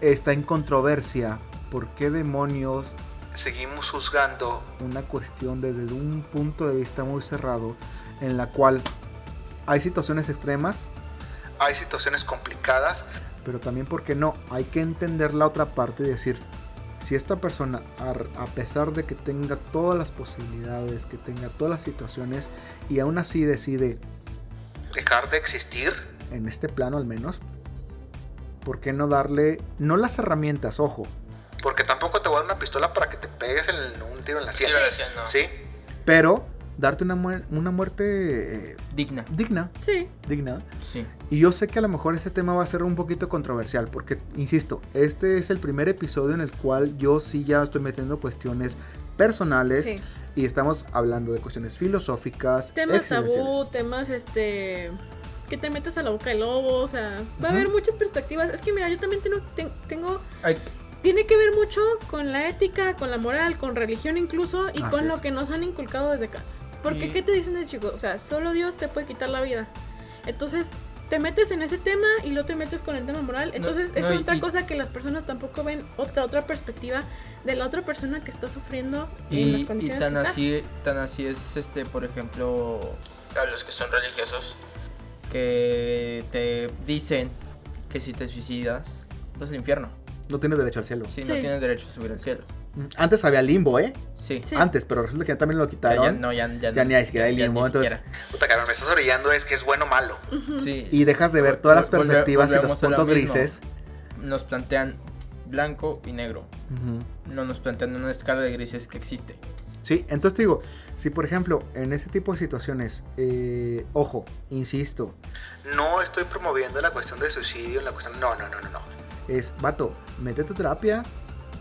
está en controversia, por qué demonios Seguimos juzgando. una cuestión desde un punto de vista muy cerrado en la cual hay situaciones extremas, Hay situaciones complicadas. pero también porque no, hay que entender la otra parte y decir, si esta persona, a pesar de que tenga todas las posibilidades, que tenga todas las situaciones, y aún así decide, Dejar de existir. en este plano al menos, ¿por qué no darle, no las herramientas, ojo, Porque tampoco pistola para que te pegues en un tiro en la sien. No. Sí. pero darte una, muer- una muerte eh, Digna. digna, Sí. digna? Sí. Y yo sé que a lo mejor este tema va a ser un poquito controversial, porque, insisto, este es el primer episodio en el cual yo sí ya estoy metiendo cuestiones personales Sí. y estamos hablando de cuestiones filosóficas, Temas tabú, temas este que te metes a la boca del lobo, o sea, va a haber muchas perspectivas. Es que mira, yo también tengo, ten- tengo Ay, tiene que ver mucho con la ética, con la moral, con religión incluso y Así con lo que nos han inculcado desde casa. Porque Y- qué te dicen de chico, o sea, solo Dios te puede quitar la vida. Entonces, te metes en ese tema y luego te metes con el tema moral. Entonces, no, es y- otra y- cosa que las personas tampoco ven otra otra perspectiva de la otra persona que está sufriendo en las Y, y condiciones tan que está. así, tan así es este, por ejemplo, a los que son religiosos, que te dicen que si te suicidas, vas al infierno. No tienes derecho al cielo. Si Sí. no tienes derecho a subir al cielo. Mm, Antes había limbo, ¿eh? Sí. Sí. Antes, pero resulta que también lo Ya, quitaron. ya, no, ya, ya, Ya ni hay siquiera hay ya limbo, ni entonces- siquiera. Puta cabrón, me estás orillando es que es bueno o malo. Sí. Y dejas de ver todas las Vol- volve- perspectivas y los volvemos a lo puntos mismo. grises. Nos plantean blanco y negro. Ujú. No nos plantean una escala de grises que existe. Sí, entonces te digo, si por ejemplo en ese tipo de situaciones, eh, ojo, insisto, No estoy promoviendo la cuestión de suicidio, la cuestión. No, no, no, no, no. Es, vato, métete a terapia,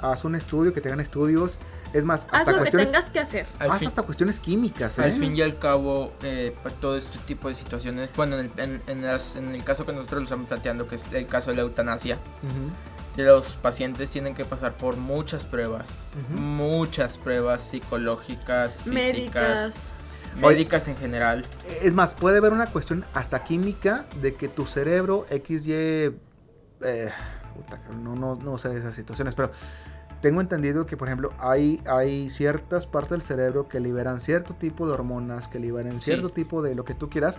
haz un estudio, que tengan estudios, es más, Haz hasta lo que cuestiones, tengas que hacer. Haz fin- hasta cuestiones químicas, ¿eh? Al fin y al cabo, eh, para todo este tipo de situaciones, bueno, en el, en- en las- en el caso que nosotros lo estamos planteando, que es el caso de la eutanasia, que los pacientes tienen que pasar por muchas pruebas, muchas pruebas psicológicas, físicas, Médicas. médicas en general. Es más, puede haber una cuestión hasta química de que tu cerebro XY... Eh, puta, no, no, no sé de esas situaciones, pero tengo entendido que, por ejemplo, hay, hay ciertas partes del cerebro que liberan cierto tipo de hormonas, que liberan Sí. cierto tipo de lo que tú quieras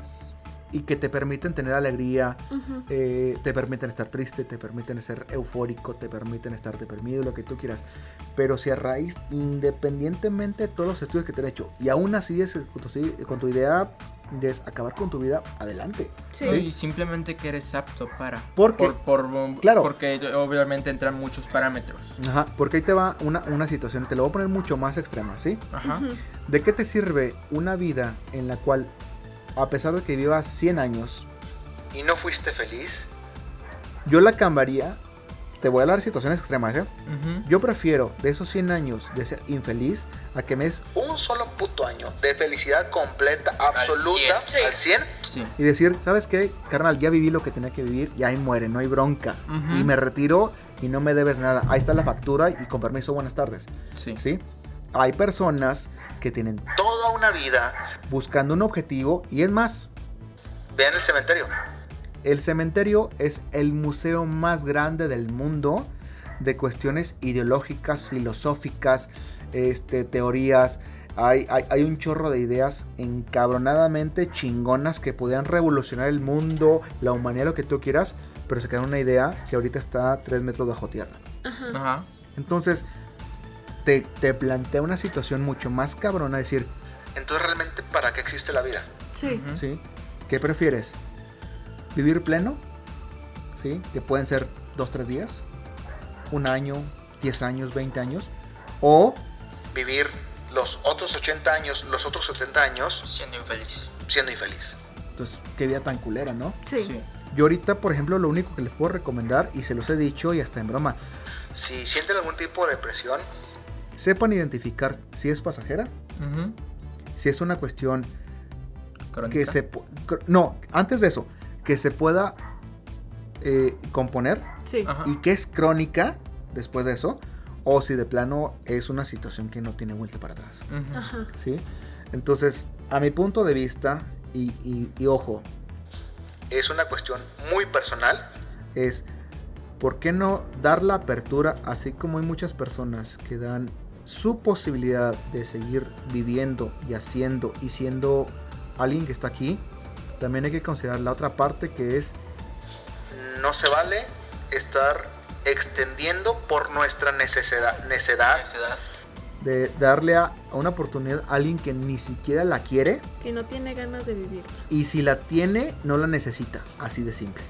y que te permiten tener alegría, Ujú. eh, te permiten estar triste, te permiten ser eufórico, te permiten estar deprimido, lo que tú quieras. Pero si a raíz, independientemente de todos los estudios que te han hecho, y aún así es con tu, con tu idea de acabar con tu vida, adelante. Sí. ¿no? Y simplemente que eres apto para. Porque- Por, por- Claro. Porque obviamente entran muchos parámetros. Ajá, porque ahí te va una, una situación, te lo voy a poner mucho más extrema, ¿sí? Ajá. ¿De qué te sirve una vida en la cual, a pesar de que vivas 100 años, ¿Y no fuiste feliz? yo la cambiaría? Te voy a dar situaciones extremas, ¿eh? Ujú. Yo prefiero de esos 100 años de ser infeliz a que me des Un solo puto año de felicidad completa, absoluta, cien. al 100. Sí. y decir, ¿sabes qué? Carnal, ya viví lo que tenía que vivir y ahí muere, no hay bronca. Ujú. Y me retiro y no me debes nada. Ahí está la factura y con permiso, buenas tardes. Sí. ¿Sí? Hay personas que tienen Toda una vida. buscando un objetivo y es más, Vean el cementerio. El cementerio es el museo más grande del mundo de cuestiones ideológicas, filosóficas, este, teorías. Hay, hay, hay un chorro de ideas encabronadamente chingonas que podrían revolucionar el mundo, la humanidad, lo que tú quieras, pero se queda una idea que ahorita está a 3 metros bajo tierra. Ajá. Ajá. Entonces, te, te plantea una situación mucho más cabrona, decir, Entonces, realmente, ¿para qué existe la vida? Sí. ¿sí? ¿Qué prefieres? ¿Vivir pleno? ¿Sí? Que pueden ser dos, tres días, un año, 10 años, 20 años. O Vivir los otros 80 años, los otros 70 años Siendo infeliz. siendo infeliz. Entonces, qué vida tan culera, ¿no? Sí. Sí. Yo ahorita, por ejemplo, lo único que les puedo recomendar, y se los he dicho y hasta en broma, Si sienten algún tipo de depresión, sepan identificar si es pasajera, si es una cuestión Crónica. que se... No, antes de eso, que se pueda eh, componer Sí. Y que es crónica después de eso, o si de plano es una situación que no tiene vuelta para atrás. Ajá. ¿sí? Entonces, a mi punto de vista, y, y- y ojo, Es una cuestión muy personal. es ¿por qué no dar la apertura, así como hay muchas personas que dan su posibilidad de seguir viviendo y haciendo y siendo alguien que está aquí? También hay que considerar la otra parte que es No se vale estar extendiendo por nuestra necesidad, necedad de darle a, a una oportunidad a alguien que ni siquiera la quiere Que no tiene ganas de vivir. y si la tiene no la necesita, así de simple.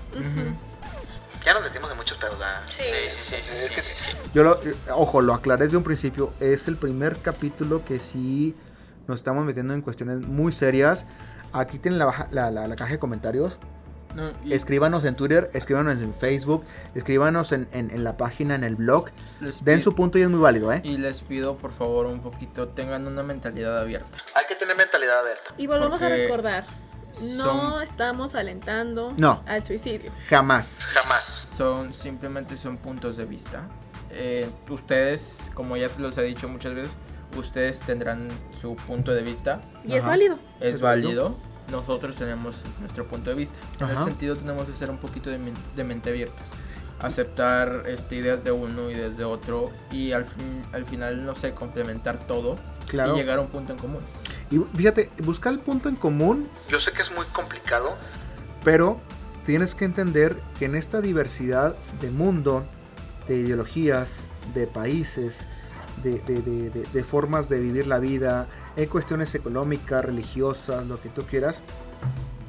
Ya nos metimos en muchos pedos. ¿verdad? Sí. sí, sí, Yo lo, ojo, lo aclaré desde un principio, es el primer capítulo que sí nos estamos metiendo en cuestiones muy serias. Aquí tienen la, baja- la, la- la caja de comentarios. No, y Escríbanos en Twitter, escríbanos en Facebook, escríbanos en, en- en la página, en el blog. les Den su punto y es muy válido, ¿eh? Y les pido por favor un poquito, tengan una mentalidad abierta. Hay que tener mentalidad abierta. Y volvemos a Porque recordar. No son- estamos alentando No. al suicidio. Jamás. Jamás. Son simplemente son puntos de vista. Eh, ustedes, como ya se los he dicho muchas veces, ustedes tendrán su punto de vista. Y es Ajá. válido. Es, Es válido. válido. Nosotros tenemos nuestro punto de vista. En Ajá. ese sentido tenemos que ser un poquito de, men- de mente abiertas. Aceptar este, ideas de uno y desde otro y al, fin- al final, no sé, complementar todo Claro. y llegar a un punto en común. Y fíjate, buscar el punto en común, Yo sé que es muy complicado. pero tienes que entender que en esta diversidad de mundo, de ideologías, de países, de, de- de- de- de formas de vivir la vida, en cuestiones económicas, religiosas, lo que tú quieras,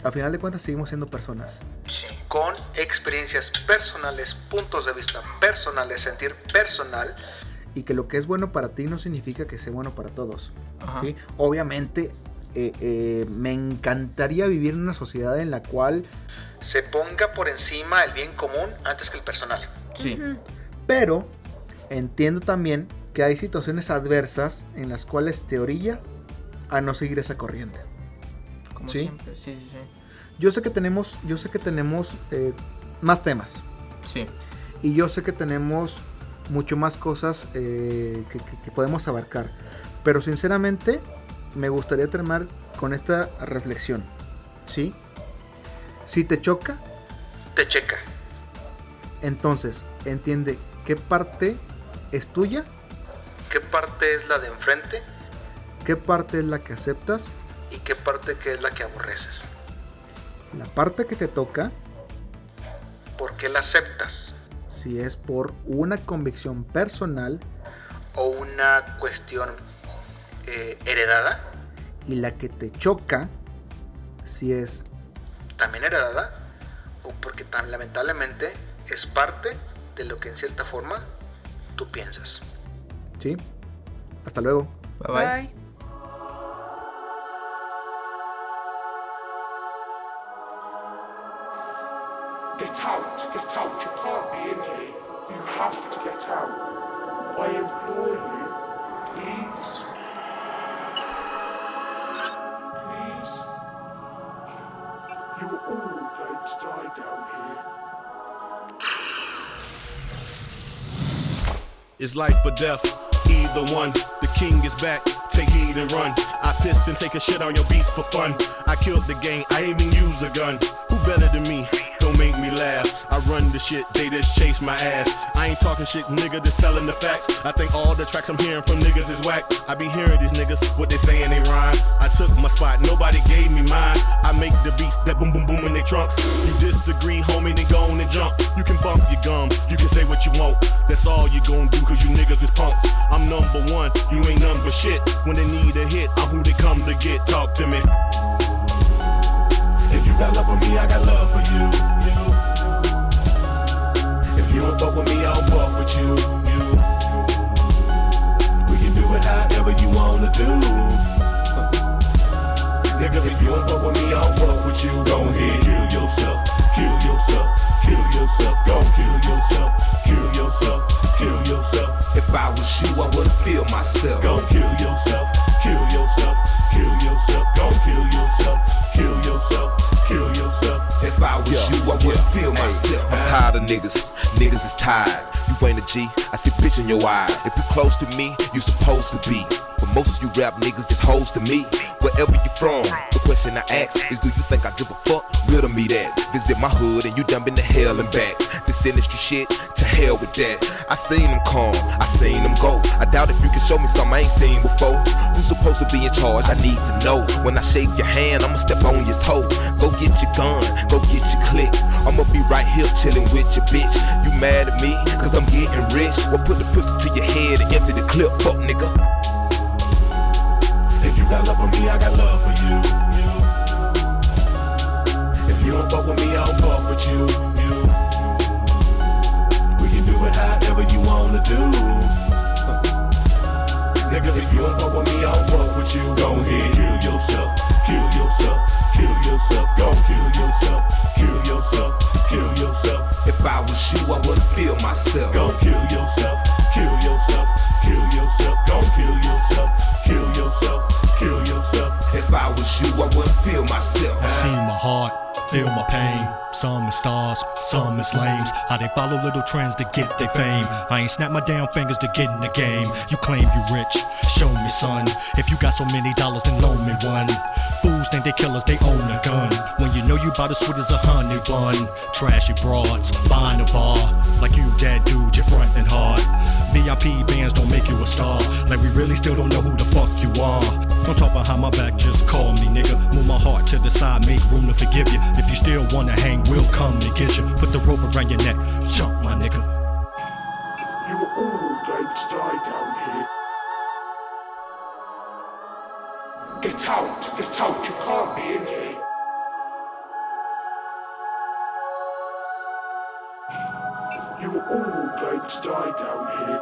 al final de cuentas seguimos siendo personas. Con experiencias personales, puntos de vista personales, sentir personal. Y que lo que es bueno para ti no significa que sea bueno para todos. ¿sí? Obviamente, eh, eh, me encantaría vivir en una sociedad en la cual, Se ponga por encima el bien común antes que el personal. Sí. Pero entiendo también que hay situaciones adversas en las cuales te orilla a no seguir esa corriente. Como Sí. siempre. Sí, sí, sí. Yo sé que tenemos, yo sé que tenemos eh, más temas Sí. y yo sé que tenemos mucho más cosas eh, que, que- que podemos abarcar, pero sinceramente me gustaría terminar con esta reflexión, ¿sí? Si te choca, Te checa. entonces entiende qué parte es tuya, ¿Qué parte es la de enfrente qué parte es la que aceptas, y qué parte que es la que aborreces? la parte que te toca, ¿Por qué la aceptas? si es por una convicción personal ¿O una cuestión eh, heredada? y la que te choca, si es ¿También heredada? ¿O porque tan lamentablemente es parte de lo que en cierta forma tú piensas? ¿Sí? Hasta luego. Bye bye. Bye. Get out, get out, you can't be in here. You have to get out. I implore you, please. Please. You're all going to die down here. It's life or death, either one. The king is back, take heed and run. I piss and take a shit on your beats for fun. I killed the gang, I even use a gun. Who better than me? Don't make me laugh. I run the shit, they just chase my ass. I ain't talking shit, nigga, just telling the facts. I think all the tracks I'm hearing from niggas is whack. I be hearing these niggas, what they saying they rhyme. I took my spot, nobody gave me mine. I make the beats that boom boom boom in they trunks. You disagree, homie, then go on and jump. You can bump your gum, you can say what you want. That's all you gon' do, cause you niggas is punk. I'm number one, you ain't number shit. When they need a hit, I'm who they come to get. Talk to me. If you got love for me, I got love for you. Fuck with me, I don't fuck your eyes. If you're close to me, you're supposed to be. Most of you rap niggas is hoes to me. Wherever you from, the question I ask is do you think I give a fuck? Riddle me that. Visit my hood and you dump into hell and back. This industry shit, to hell with that. I seen them come, I seen them go. I doubt if you can show me something I ain't seen before. Who's supposed to be in charge? I need to know. When I shake your hand, I'ma step on your toe. Go get your gun, go get your click. I'ma be right here chilling with your bitch. You mad at me? Cause I'm getting rich. Well, put the pistol to your head and empty the clip, fuck nigga. Got love for me, I got love for you. If you don't fuck with me, I don't fuck with you. We can do it however you wanna do. Nigga, if you don't fuck with me, I don't fuck with you. Go ahead, kill yourself, kill yourself, kill yourself, go kill yourself, kill yourself, kill yourself. If I was you, I wouldn't feel myself. Go kill pain. Some is stars, some is lames. How they follow little trends to get their fame. I ain't snap my damn fingers to get in the game. You claim you rich, show me son. If you got so many dollars, then loan me one. Fools think they killers, they own a gun. When you know you about as sweet as a honey bun. Trashy broads, buying a bar. Like you dead dude, you're frontin' hard. VIP bands don't make you a star. Like we really still don't know who the fuck you are. Don't talk behind my back, just call me nigga. Move my heart to the side, make room to forgive you. If you still wanna hang, we'll come to get you. Put the rope around your neck, jump my nigga. You are all going to die down here. Get out, get out, you can't be in here. You are all going to die down here.